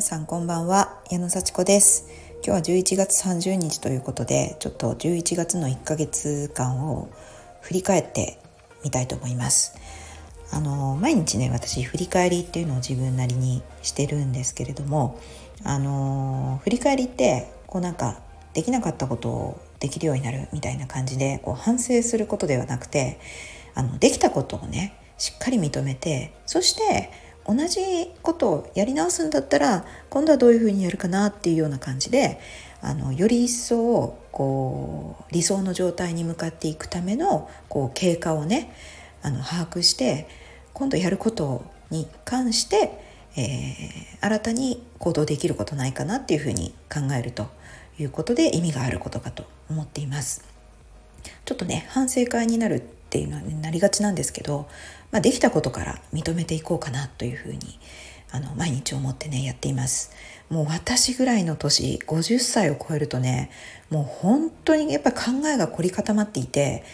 皆さんこんばんは矢野幸子です。今日は11月30日ということでちょっと11月の1ヶ月間を振り返ってみたいと思います。あの毎日ね私振り返りっていうのを自分なりにしてるんですけれどもあの振り返りってこうなんかできなかったことをできるようになるみたいな感じでこう反省することではなくてあのできたことをねしっかり認めてそして同じことをやり直すんだったら今度はどういうふうにやるかなっていうような感じであのより一層こう理想の状態に向かっていくためのこう経過をねあの把握して今度やることに関して、えー、新たに行動できることないかなっていうふうに考えるということで意味があることかと思っています。ちょっとね反省会になるっていうのは、ね、なりがちなんですけどまあ、できたことから認めていこうかなというふうにあの毎日思ってねやっていますもう私ぐらいの年50歳を超えるとねもう本当にやっぱり考えが凝り固まっていて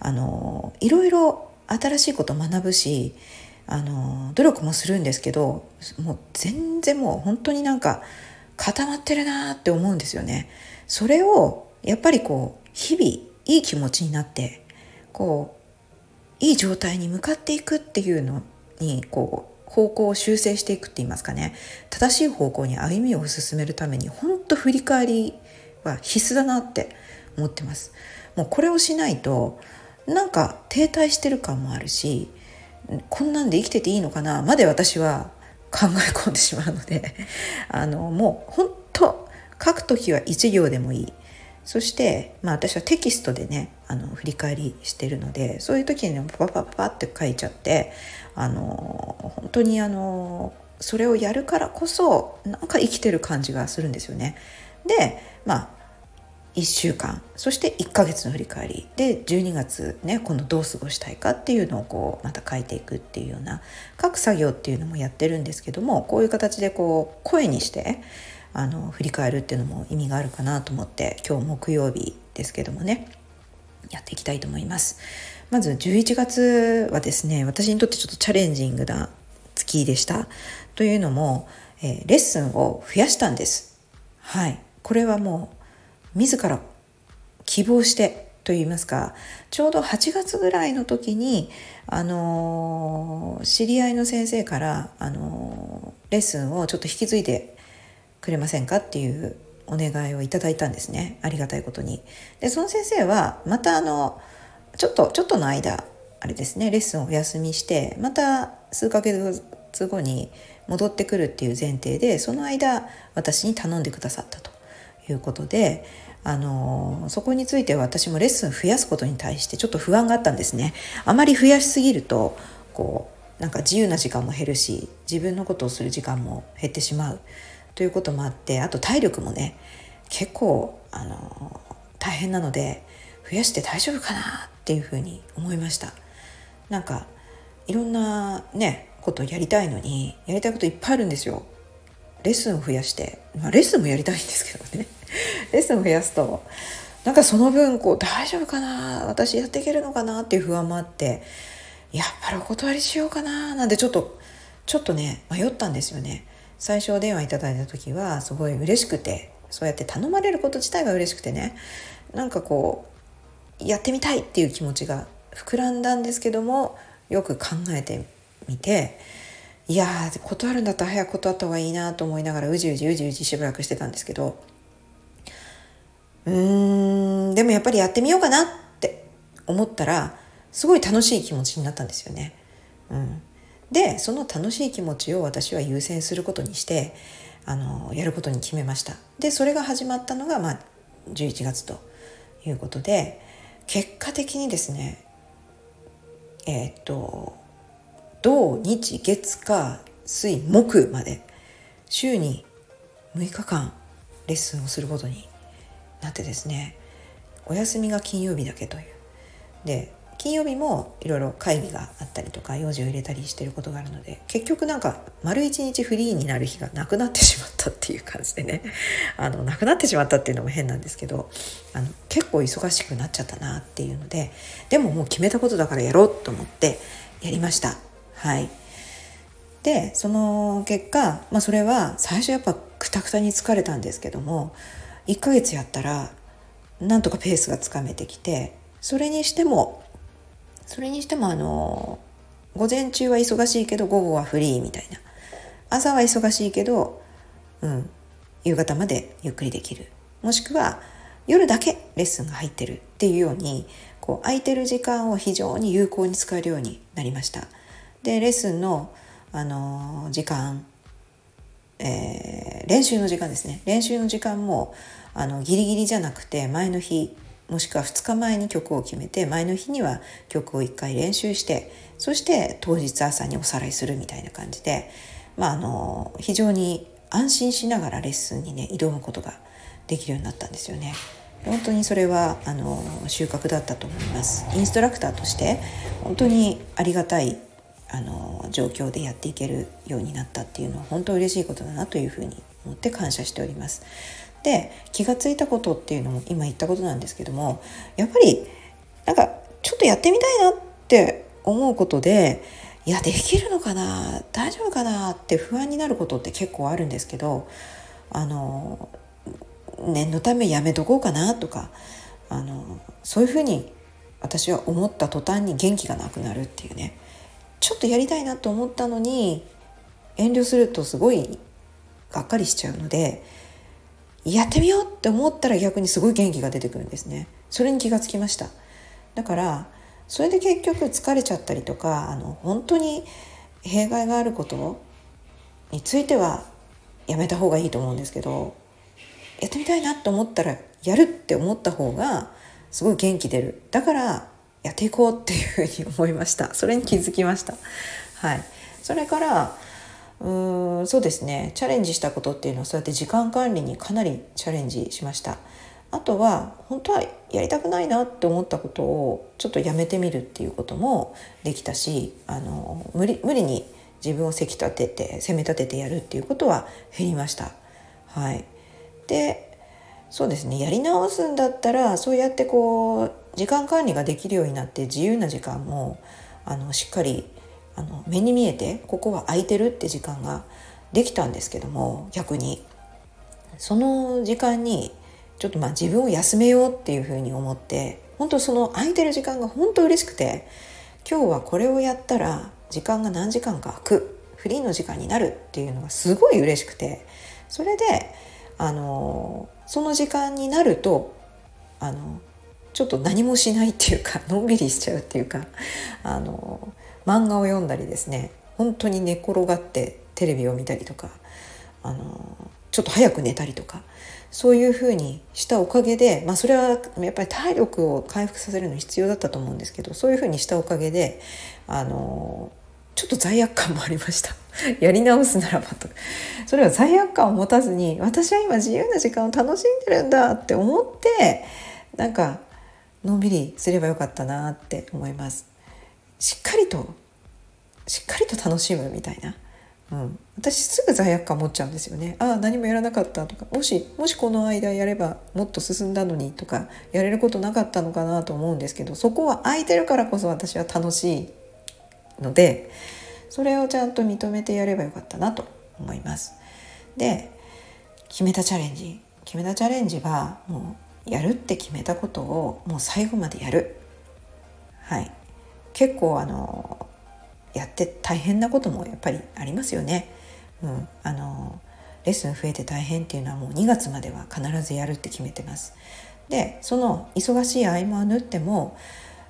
あのいろいろ新しいこと学ぶしあの努力もするんですけどもう全然もう本当になんか固まってるなって思うんですよね。それをやっぱりこう日々いい気持ちになってこういい状態に向かっていくっていうのにこう方向を修正していくって言いますかね。正しい方向に歩みを進めるために本当振り返りは必須だなって思ってます。もうこれをしないとなんか停滞してる感もあるしこんなんで生きてていいのかな？まで私は考え込んでしまうので。あのもう本当書く時は1行でもいい。そして、まあ、私はテキストでねあの振り返りしてるのでそういう時にねパパパパって書いちゃってあの本当にあのそれをやるからこそなんか生きてる感じがするんですよね。でまあ1週間そして1ヶ月の振り返りで12月ね今度どう過ごしたいかっていうのをこうまた書いていくっていうような書く作業っていうのもやってるんですけどもこういう形でこう声にしてあの振り返るっていうのも意味があるかなと思って今日木曜日ですけどもねやっていきたいと思います。まず11月はですね私にとってちょっとチャレンジングな月でした。というのも、えー、レッスンを増やしたんです。はい。これはもう自ら希望してと言いますかちょうど8月ぐらいの時に、あのー、知り合いの先生から、あのー、レッスンをちょっと引き継いでくれませんかっていうお願いをいただいたんですねありがたいことに。でその先生はまたあのちょっとちょっとの間あれですねレッスンをお休みしてまた数ヶ月後に戻ってくるっていう前提でその間私に頼んでくださったということであのそこについては私もレッスン増やすことに対してちょっと不安があったんですね。あまり増やしすぎるとこうなんか自由な時間も減るし自分のことをする時間も減ってしまうということもあってあと体力もね結構あの大変なので増やして大丈夫かなっていうふうに思いました。なんかいろんなねことやりたいのにやりたいこといっぱいあるんですよ。レッスンを増やして、まあ、レッスンもやりたいんですけどね。レッスンを増やすとなんかその分こう大丈夫かな私やっていけるのかなっていう不安もあってやっぱりお断りしようかななんてちょっとちょっとね迷ったんですよね。最初お電話いただいた時はすごい嬉しくてそうやって頼まれること自体が嬉しくてね。なんかこうやってみたいっていう気持ちが膨らんだんですけどもよく考えてみていやー断るんだったら早く断った方がいいなと思いながらうじうじうじうじしばらくしてたんですけど。うーんでもやっぱりやってみようかなって思ったらすごい楽しい気持ちになったんですよね。うん、でその楽しい気持ちを私は優先することにしてあのやることに決めました。でそれが始まったのが、まあ、11月ということで結果的にですねえー、っと土日月火水木まで週に6日間レッスンをすることになってですねお休みが金曜日だけという。で金曜日もいろいろ会議があったりとか用事を入れたりしてることがあるので結局なんか丸一日フリーになる日がなくなってしまったっていう感じでね。あのなくなってしまったっていうのも変なんですけどあの結構忙しくなっちゃったなっていうのででももう決めたことだからやろうと思ってやりました。はい。でその結果、まあ、それは最初やっぱくたくたに疲れたんですけども1ヶ月やったらなんとかペースがつかめてきてそれにしてもそれにしてもあの午前中は忙しいけど午後はフリーみたいな。朝は忙しいけど、うん、夕方までゆっくりできる。もしくは夜だけレッスンが入ってるっていうようにこう空いてる時間を非常に有効に使えるようになりました。でレッスンの、あの時間、えー、練習の時間ですね。練習の時間もあのギリギリじゃなくて前の日もしくは2日前に曲を決めて前の日には曲を1回練習してそして当日朝におさらいするみたいな感じで、まあ、あの非常に安心しながらレッスンにね挑むことができるようになったんですよね。本当にそれはあの収穫だったと思いますインストラクターとして本当にありがたいあの状況でやっていけるようになったっていうのは本当嬉しいことだなというふうに思って感謝しておりますで気が付いたことっていうのも今言ったことなんですけどもやっぱりなんかちょっとやってみたいなって思うことでいやできるのかな大丈夫かなって不安になることって結構あるんですけどあの念のためやめとこうかなとかあのそういうふうに私は思った途端に元気がなくなるっていうねちょっとやりたいなと思ったのに遠慮するとすごいがっかりしちゃうのでやってみようって思ったら逆にすごい元気が出てくるんですね。それに気がつきました。だからそれで結局疲れちゃったりとかあの本当に弊害があることについてはやめた方がいいと思うんですけどやってみたいなと思ったらやるって思った方がすごい元気出る。だからやっていこうっていうふうに思いました。それに気づきました。はい。それからうーんそうですね。チャレンジしたことっていうのはそうやって時間管理にかなりチャレンジしました。あとは本当はやりたくないなって思ったことをちょっとやめてみるっていうこともできたしあの無理無理に自分をせき立てて責め立ててやるっていうことは減りました。はい、でそうですね。やり直すんだったらそうやってこう時間管理ができるようになって自由な時間もあのしっかりあの目に見えてここは空いてるって時間ができたんですけども逆に。その時間にちょっとまあ自分を休めようっていうふうに思って本当その空いてる時間が本当嬉しくて今日はこれをやったら時間が何時間か空くフリーの時間になるっていうのがすごい嬉しくてそれであのその時間になるとあのちょっと何もしないっていうかのんびりしちゃうっていうかあの漫画を読んだりですね本当に寝転がってテレビを見たりとかあのちょっと早く寝たりとかそういうふうにしたおかげで、まあ、それはやっぱり体力を回復させるのに必要だったと思うんですけどそういうふうにしたおかげであのちょっと罪悪感もありました。やり直すならばと。それは罪悪感を持たずに私は今自由な時間を楽しんでるんだって思ってなんかのんびりすればよかったなって思います。しっかりとしっかりと楽しむみたいな。うん、私すぐ罪悪感持っちゃうんですよね。ああ何もやらなかったとか。もしもしこの間やればもっと進んだのにとかやれることなかったのかなと思うんですけどそこは空いてるからこそ私は楽しいのでそれをちゃんと認めてやればよかったなと思います。で決めたチャレンジ。決めたチャレンジはもうやるって決めたことをもう最後までやる。はい。結構あのやって大変なこともやっぱりありますよね。うん、あのレッスン増えて大変っていうのはもう2月までは必ずやるって決めてます。でその忙しい合間を縫っても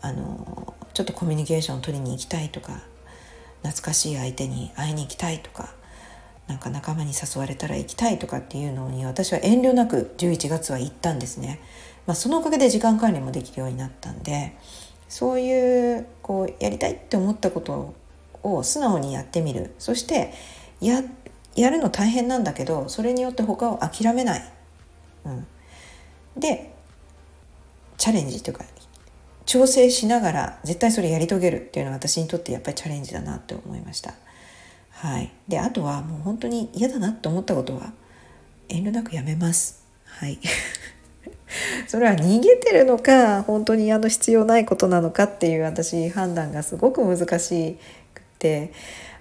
あのちょっとコミュニケーションを取りに行きたいとか懐かしい相手に会いに行きたいとかなんか仲間に誘われたら行きたいとかっていうのに私は遠慮なく11月は行ったんですね。まあ、そのおかげで時間管理もできるようになったんでそういうこうやりたいって思ったことを素直にやってみる。そしてややるの大変なんだけどそれによって他を諦めない、うん、でチャレンジというか調整しながら絶対それやり遂げるっていうのは私にとってやっぱりチャレンジだなって思いました。はい、であとはもう本当に嫌だなと思ったことは遠慮なくやめます。はい。それは逃げてるのか本当にあの必要ないことなのかっていう私判断がすごく難しって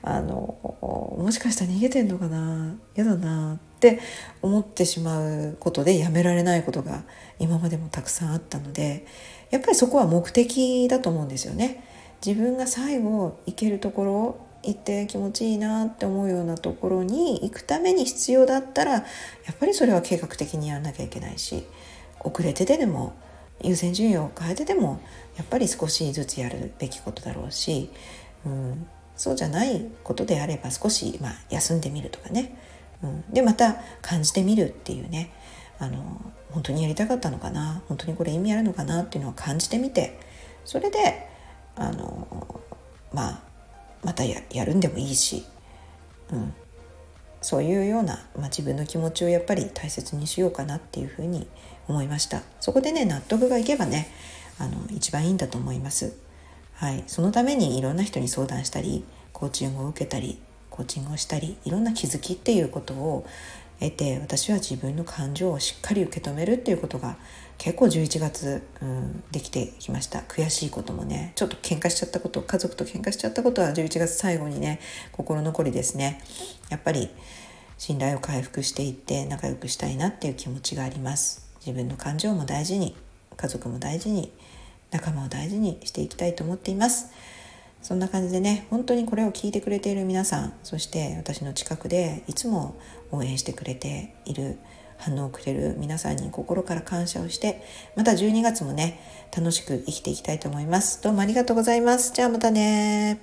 あのもしかしたら逃げてんのかな嫌だなって思ってしまうことでやめられないことが今までもたくさんあったのでやっぱりそこは目的だと思うんですよね。自分が最後行けるところ行って気持ちいいなって思うようなところに行くために必要だったらやっぱりそれは計画的にやらなきゃいけないし遅れてででも優先順位を変えてでもやっぱり少しずつやるべきことだろうし、うん、そうじゃないことであれば少し、まあ、休んでみるとかね、うん、でまた感じてみるっていうね。あの本当にやりたかったのかな？本当にこれ意味あるのかなっていうのを感じてみて。それであのまあまたやるんでもいいし、うん、そういうような、まあ、自分の気持ちをやっぱり大切にしようかなっていうふうに思います思いました。そこでね納得がいけばねあの一番いいんだと思います、はい、そのためにいろんな人に相談したりコーチングを受けたりコーチングをしたりいろんな気づきっていうことを得て私は自分の感情をしっかり受け止めるっていうことが結構11月、うん、できてきました。悔しいこともねちょっと喧嘩しちゃったこと家族と喧嘩しちゃったことは11月最後にね心残りですね。やっぱり信頼を回復していって仲良くしたいなっていう気持ちがあります。自分の感情も大事に家族も大事に仲間を大事にしていきたいと思っています。そんな感じでね本当にこれを聞いてくれている皆さんそして私の近くでいつも応援してくれている反応をくれる皆さんに心から感謝をしてまた12月もね楽しく生きていきたいと思います。どうもありがとうございます。じゃあまたね